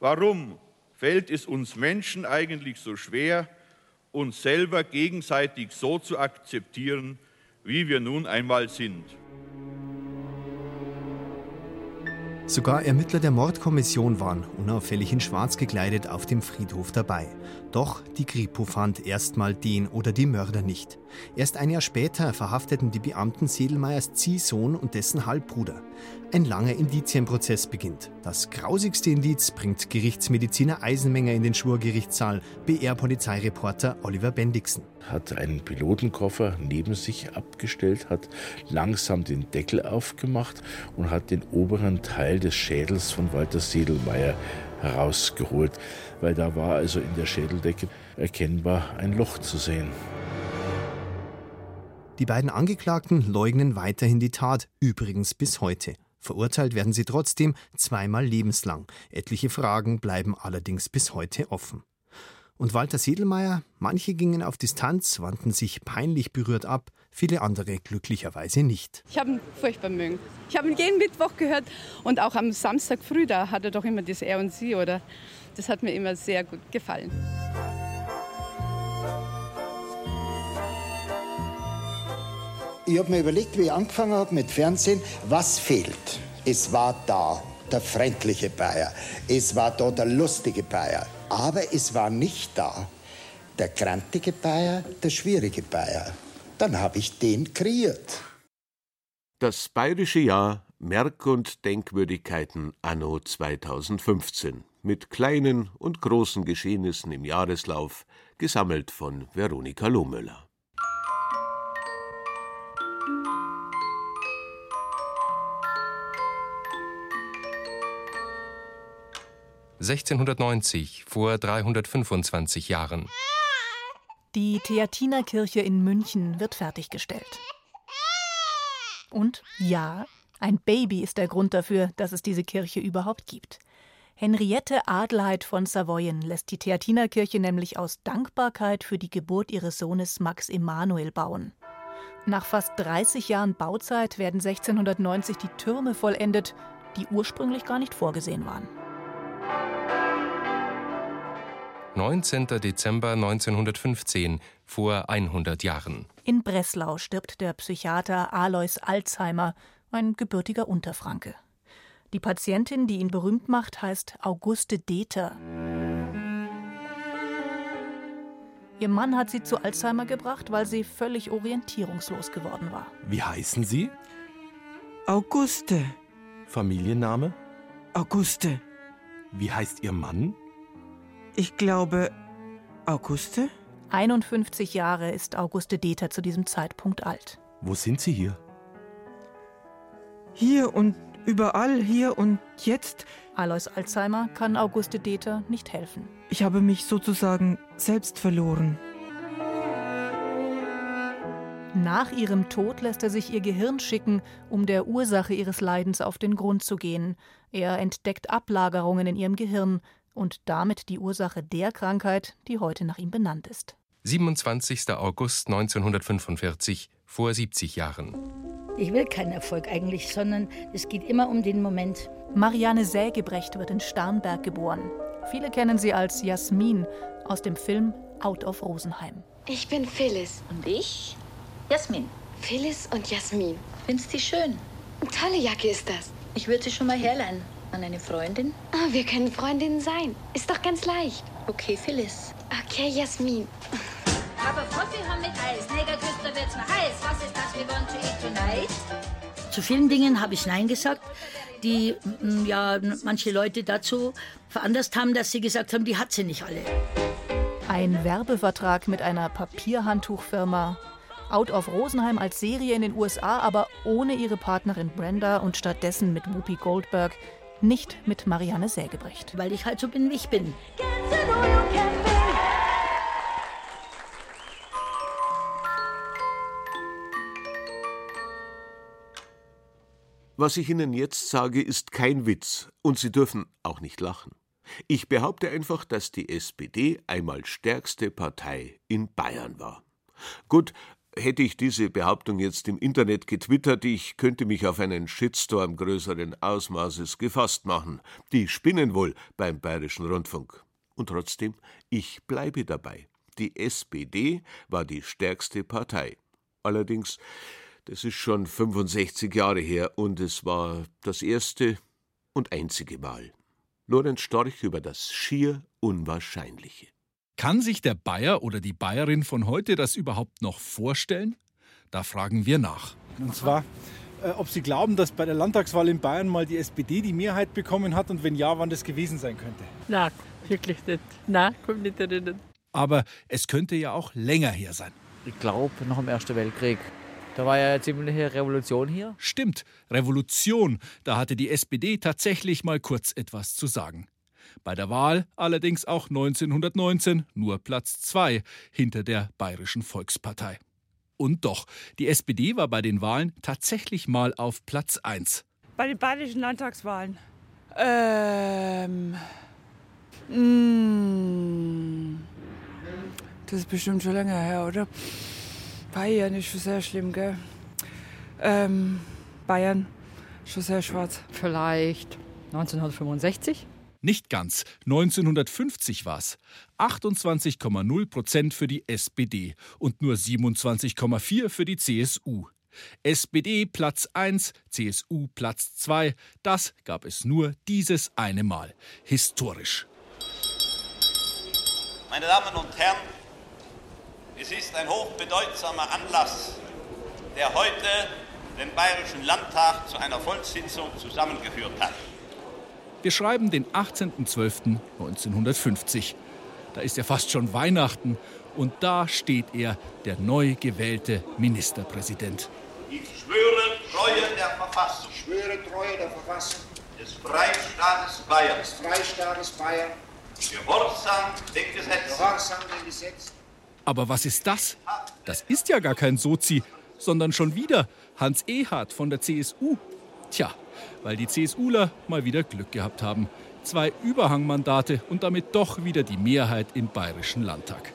Warum fällt es uns Menschen eigentlich so schwer, uns selber gegenseitig so zu akzeptieren, wie wir nun einmal sind. Sogar Ermittler der Mordkommission waren unauffällig in Schwarz gekleidet auf dem Friedhof dabei. Doch die Kripo fand erstmal den oder die Mörder nicht. Erst ein Jahr später verhafteten die Beamten Sedelmeiers Ziehsohn und dessen Halbbruder. Ein langer Indizienprozess beginnt. Das grausigste Indiz bringt Gerichtsmediziner Eisenmenger in den Schwurgerichtssaal, BR-Polizeireporter Oliver Bendixen. Hat einen Pilotenkoffer neben sich abgestellt, hat langsam den Deckel aufgemacht und hat den oberen Teil des Schädels von Walter Sedelmeier herausgeholt, weil da war also in der Schädeldecke erkennbar ein Loch zu sehen. Die beiden Angeklagten leugnen weiterhin die Tat, übrigens bis heute. Verurteilt werden sie trotzdem zweimal lebenslang. Etliche Fragen bleiben allerdings bis heute offen. Und Walter Sedelmeier, manche gingen auf Distanz, wandten sich peinlich berührt ab, viele andere glücklicherweise nicht. Ich habe ihn furchtbar mögen. Ich habe ihn jeden Mittwoch gehört und auch am Samstag früh, da hat er doch immer das Er und Sie, oder? Das hat mir immer sehr gut gefallen. Ich habe mir überlegt, wie ich angefangen habe mit Fernsehen, was fehlt. Es war da der freundliche Bayer, es war da der lustige Bayer, aber es war nicht da der grantige Bayer, der schwierige Bayer. Dann habe ich den kreiert. Das bayerische Jahr Merk- und Denkwürdigkeiten anno 2015 mit kleinen und großen Geschehnissen im Jahreslauf, gesammelt von Veronika Lohmöller. (1690) vor 325 Jahren. Die Theatinerkirche in München wird fertiggestellt. Und ja, ein Baby ist der Grund dafür, dass es diese Kirche überhaupt gibt. Henriette Adelheid von Savoyen lässt die Theatinerkirche nämlich aus Dankbarkeit für die Geburt ihres Sohnes Max Emanuel bauen. Nach fast 30 Jahren Bauzeit werden 1690 die Türme vollendet, die ursprünglich gar nicht vorgesehen waren. 19. Dezember 1915, vor 100 Jahren. In Breslau stirbt der Psychiater Alois Alzheimer, ein gebürtiger Unterfranke. Die Patientin, die ihn berühmt macht, heißt Auguste Deter. Ihr Mann hat sie zu Alzheimer gebracht, weil sie völlig orientierungslos geworden war. Wie heißen Sie? Auguste. Familienname? Auguste. Wie heißt Ihr Mann? Ich glaube, Auguste? 51 Jahre ist Auguste Deter zu diesem Zeitpunkt alt. Wo sind Sie hier? Hier und überall, hier und jetzt. Alois Alzheimer kann Auguste Deter nicht helfen. Ich habe mich sozusagen selbst verloren. Nach ihrem Tod lässt er sich ihr Gehirn schicken, um der Ursache ihres Leidens auf den Grund zu gehen. Er entdeckt Ablagerungen in ihrem Gehirn und damit die Ursache der Krankheit, die heute nach ihm benannt ist. 27. August 1945, vor 70 Jahren. Ich will keinen Erfolg eigentlich, sondern es geht immer um den Moment. Marianne Sägebrecht wird in Starnberg geboren. Viele kennen sie als Jasmin aus dem Film Out of Rosenheim. Ich bin Phyllis. Und ich? Jasmin. Phyllis und Jasmin. Findest du die schön? Eine tolle Jacke ist das. Ich würde sie schon mal herleihen. An eine Freundin? Ah, wir können Freundinnen sein. Ist doch ganz leicht. Okay, Phyllis. Okay, Jasmin. Aber Kaffee haben mit Eis. Negerküster wird's noch heiß. Was ist das? Wir wollen to eat tonight. Zu vielen Dingen habe ich Nein gesagt, die mm, ja manche Leute dazu veranlasst haben, dass sie gesagt haben, die hat sie nicht alle. Ein Werbevertrag mit einer Papierhandtuchfirma. Out of Rosenheim als Serie in den USA, aber ohne ihre Partnerin Brenda und stattdessen mit Whoopi Goldberg, nicht mit Marianne Sägebrecht. Weil ich halt so bin, wie ich bin. Was ich Ihnen jetzt sage, ist kein Witz, und Sie dürfen auch nicht lachen. Ich behaupte einfach, dass die SPD einmal stärkste Partei in Bayern war. Gut, hätte ich diese Behauptung jetzt im Internet getwittert, ich könnte mich auf einen Shitstorm größeren Ausmaßes gefasst machen. Die spinnen wohl beim Bayerischen Rundfunk. Und trotzdem, ich bleibe dabei. Die SPD war die stärkste Partei. Allerdings, das ist schon 65 Jahre her und es war das erste und einzige Mal. Lorenz Storch über das schier Unwahrscheinliche. Kann sich der Bayer oder die Bayerin von heute das überhaupt noch vorstellen? Da fragen wir nach. Und zwar, äh, ob Sie glauben, dass bei der Landtagswahl in Bayern mal die SPD die Mehrheit bekommen hat und wenn ja, wann das gewesen sein könnte. Nein, wirklich nicht. Nein, mich nicht erinnern. Aber es könnte ja auch länger her sein. Ich glaube, nach dem Ersten Weltkrieg. Da war ja eine ziemliche Revolution hier. Stimmt, Revolution. Da hatte die SPD tatsächlich mal kurz etwas zu sagen. Bei der Wahl allerdings auch 1919 nur Platz 2 hinter der Bayerischen Volkspartei. Und doch, die SPD war bei den Wahlen tatsächlich mal auf Platz 1. Bei den bayerischen Landtagswahlen. Ähm. Mm, das ist bestimmt schon länger her, oder? Bayern ist schon sehr schlimm, gell? Ähm, Bayern, schon sehr schwarz. Vielleicht 1965? Nicht ganz. 1950 war's. 28,0 Prozent für die SPD und nur 27,4 für die CSU. SPD Platz 1, CSU Platz 2, das gab es nur dieses eine Mal. Historisch. Meine Damen und Herren, es ist ein hochbedeutsamer Anlass, der heute den Bayerischen Landtag zu einer Vollsitzung zusammengeführt hat. Wir schreiben den 18.12.1950. Da ist ja fast schon Weihnachten und da steht er, der neu gewählte Ministerpräsident. Ich schwöre Treue der Verfassung. Ich schwöre Treue der Verfassung des Freistaates Bayern. des Freistaates Bayern. Gehorsam den Gesetzen. Gehorsam den Gesetzen. Aber was ist das? Das ist ja gar kein Sozi, sondern schon wieder Hans Ehard von der CSU? Tja, weil die CSUler mal wieder Glück gehabt haben. Zwei Überhangmandate und damit doch wieder die Mehrheit im Bayerischen Landtag.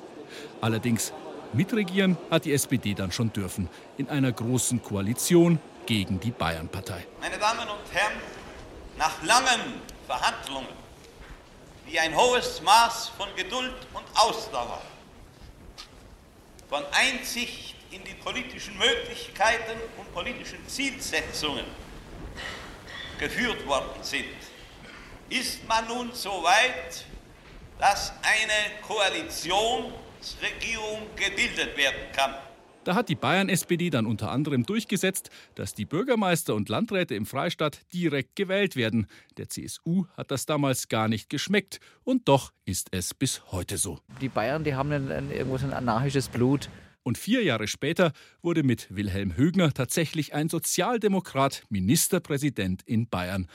Allerdings mitregieren hat die SPD dann schon dürfen, in einer großen Koalition gegen die Bayernpartei. Meine Damen und Herren, nach langen Verhandlungen, die ein hohes Maß von Geduld und Ausdauer, von Einsicht in die politischen Möglichkeiten und politischen Zielsetzungen geführt worden sind, ist man nun so weit, dass eine Koalitionsregierung gebildet werden kann. Da hat die Bayern-SPD dann unter anderem durchgesetzt, dass die Bürgermeister und Landräte im Freistaat direkt gewählt werden. Der CSU hat das damals gar nicht geschmeckt und doch ist es bis heute so. Die Bayern, die haben ein, ein, irgendwo so ein anarchisches Blut. Und vier Jahre später wurde mit Wilhelm Högner tatsächlich ein Sozialdemokrat Ministerpräsident in Bayern.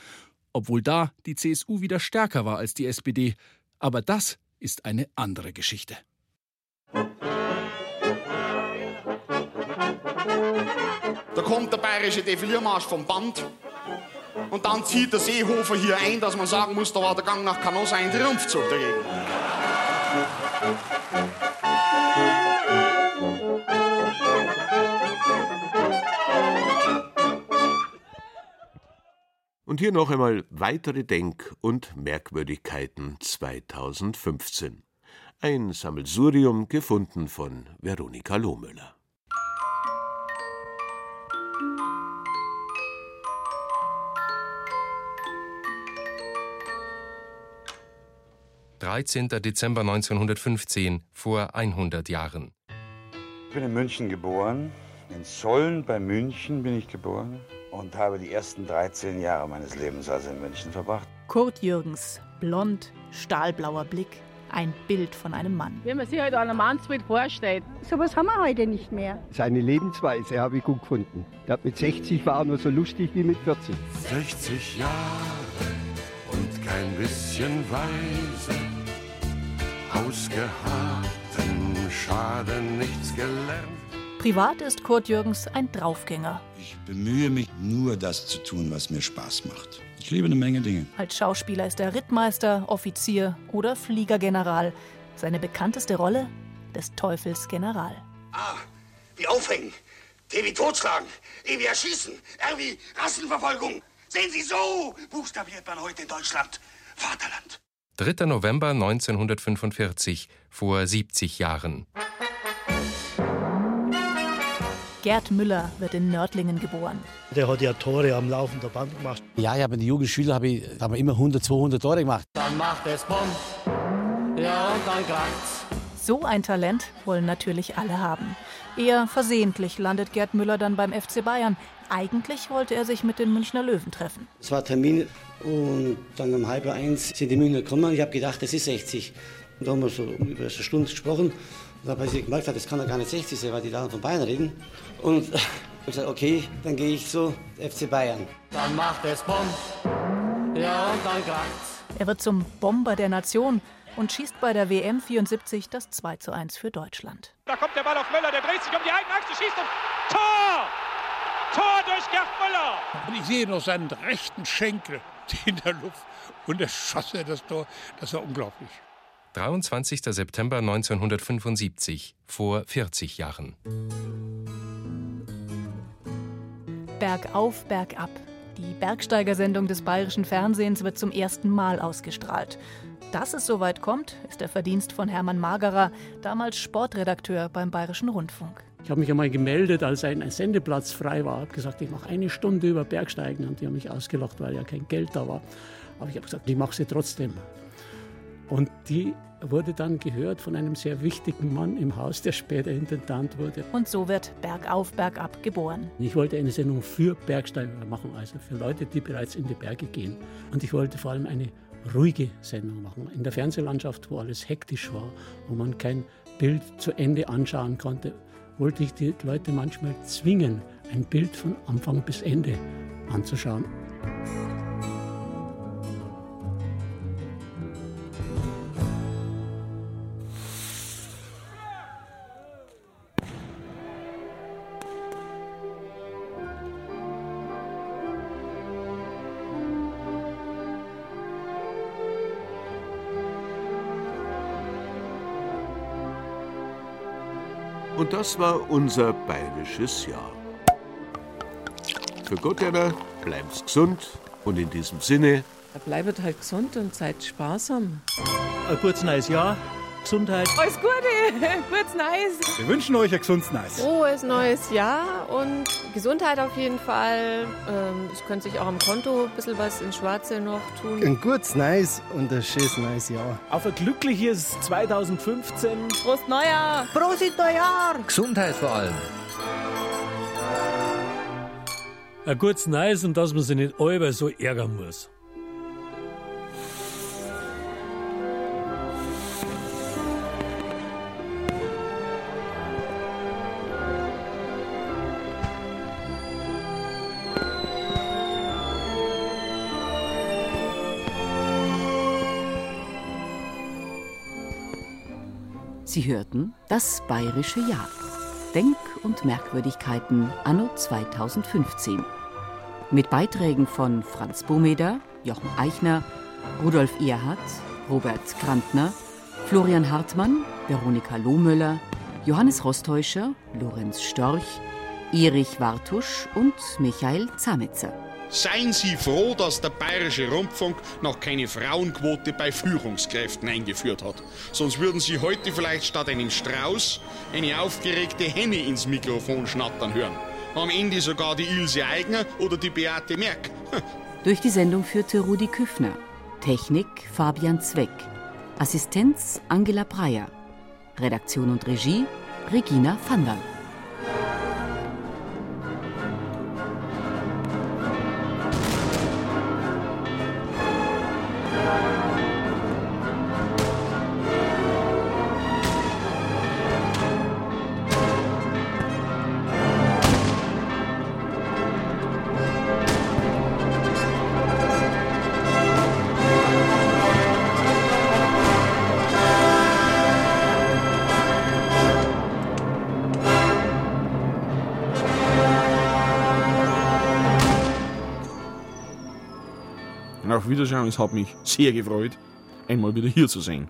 Obwohl da die CSU wieder stärker war als die SPD. Aber das ist eine andere Geschichte. Da kommt der bayerische Defiliermarsch vom Band. Und dann zieht der Seehofer hier ein, dass man sagen muss, da war der Gang nach Canossa ein Triumphzug dagegen. Und hier noch einmal weitere Denk- und Merkwürdigkeiten 2015. Ein Sammelsurium gefunden von Veronika Lohmüller. 13. Dezember 1915, vor 100 Jahren. Ich bin in München geboren. In Sollen bei München bin ich geboren und habe die ersten 13 Jahre meines Lebens also in München verbracht. Kurt Jürgens, blond, stahlblauer Blick, ein Bild von einem Mann. Wenn man sich halt an einem Mannsbild vorstellt. Sowas haben wir heute nicht mehr. Seine Lebensweise habe ich gut gefunden. Der mit 60 war er nur so lustig wie mit 40. 60 Jahre und kein bisschen weise, ausgeharrten Schaden nichts gelernt. Privat ist Kurt Jürgens ein Draufgänger. Ich bemühe mich nur, das zu tun, was mir Spaß macht. Ich liebe eine Menge Dinge. Als Schauspieler ist er Rittmeister, Offizier oder Fliegergeneral. Seine bekannteste Rolle? Des Teufels General. Ah, wie aufhängen, T wie totschlagen, E wie erschießen, R wie Rassenverfolgung. Sehen Sie, so buchstabiert man heute in Deutschland Vaterland. 3. November 1945, vor 70 Jahren. Gerd Müller wird in Nördlingen geboren. Der hat ja Tore am laufenden Band gemacht. Ja, ja, bei den Jugendschülern habe ich, haben wir immer 100, 200 Tore gemacht. Dann macht es Bumm. Ja, und dann kracht's. So ein Talent wollen natürlich alle haben. Eher versehentlich landet Gerd Müller dann beim FC Bayern. Eigentlich wollte er sich mit den Münchner Löwen treffen. Es war Termin und dann um halb eins sind die Münchner gekommen. Ich habe gedacht, das ist 60. Und da haben wir so über eine Stunde gesprochen. Und da habe ich gemerkt, das kann ja gar nicht 60 sein, weil die da von Bayern reden. Und ich habe gesagt, okay, dann gehe ich zu FC Bayern. Dann macht es Bumm. Ja, und dann kracht's. Er wird zum Bomber der Nation und schießt bei der WM 74 das 2 zu 1 für Deutschland. Da kommt der Ball auf Müller, der dreht sich um die eigene Achse, schießt und Tor! Tor durch Gerd Müller! Und ich sehe noch seinen rechten Schenkel in der Luft und er schoss er das Tor. Das war unglaublich. 23. September 1975, vor 40 Jahren. Bergauf, bergab. Die Bergsteigersendung des bayerischen Fernsehens wird zum ersten Mal ausgestrahlt. Dass es so weit kommt, ist der Verdienst von Hermann Magerer, damals Sportredakteur beim Bayerischen Rundfunk. Ich habe mich einmal gemeldet, als ein Sendeplatz frei war. Ich habe gesagt, ich mache eine Stunde über Bergsteigen. Und die haben mich ausgelacht, weil ja kein Geld da war. Aber ich habe gesagt, ich mache sie trotzdem. Und die wurde dann gehört von einem sehr wichtigen Mann im Haus, der später Intendant wurde. Und so wird Bergauf, Bergab geboren. Ich wollte eine Sendung für Bergsteiger machen, also für Leute, die bereits in die Berge gehen. Und ich wollte vor allem eine ruhige Sendung machen. In der Fernsehlandschaft, wo alles hektisch war, wo man kein Bild zu Ende anschauen konnte, wollte ich die Leute manchmal zwingen, ein Bild von Anfang bis Ende anzuschauen. Das war unser bayerisches Jahr. Für Gott einer, bleibt's gesund und in diesem Sinne. Bleibt halt gesund und seid sparsam. Ein gutes neues Jahr. Gesundheit. Alles Gute, gutes Neues. Wir wünschen euch ein gesundes Neues. Frohes neues Jahr und Gesundheit auf jeden Fall. Ähm, es könnte sich auch am Konto ein bisschen was ins Schwarze noch tun. Ein gutes Neues und ein schönes neues Jahr. Auf ein glückliches 2015. Prost Neujahr. Prosit Neujahr. Gesundheit vor allem. Ein gutes Neues und dass man sich nicht alle so ärgern muss. Sie hörten das bayerische Jahr. Denk- und Merkwürdigkeiten anno 2015. Mit Beiträgen von Franz Bomeder, Jochen Eichner, Rudolf Erhardt, Robert Grantner, Florian Hartmann, Veronika Lohmöller, Johannes Rostäuscher, Lorenz Storch, Erich Wartusch und Michael Zametzer. Seien Sie froh, dass der Bayerische Rundfunk noch keine Frauenquote bei Führungskräften eingeführt hat. Sonst würden Sie heute vielleicht statt einem Strauß eine aufgeregte Henne ins Mikrofon schnattern hören. Am Ende sogar die Ilse Aigner oder die Beate Merck. Durch die Sendung führte Rudi Küffner. Technik Fabian Zweck. Assistenz Angela Breyer. Redaktion und Regie Regina Vandal. Auf Wiedersehen, es hat mich sehr gefreut, einmal wieder hier zu sehen.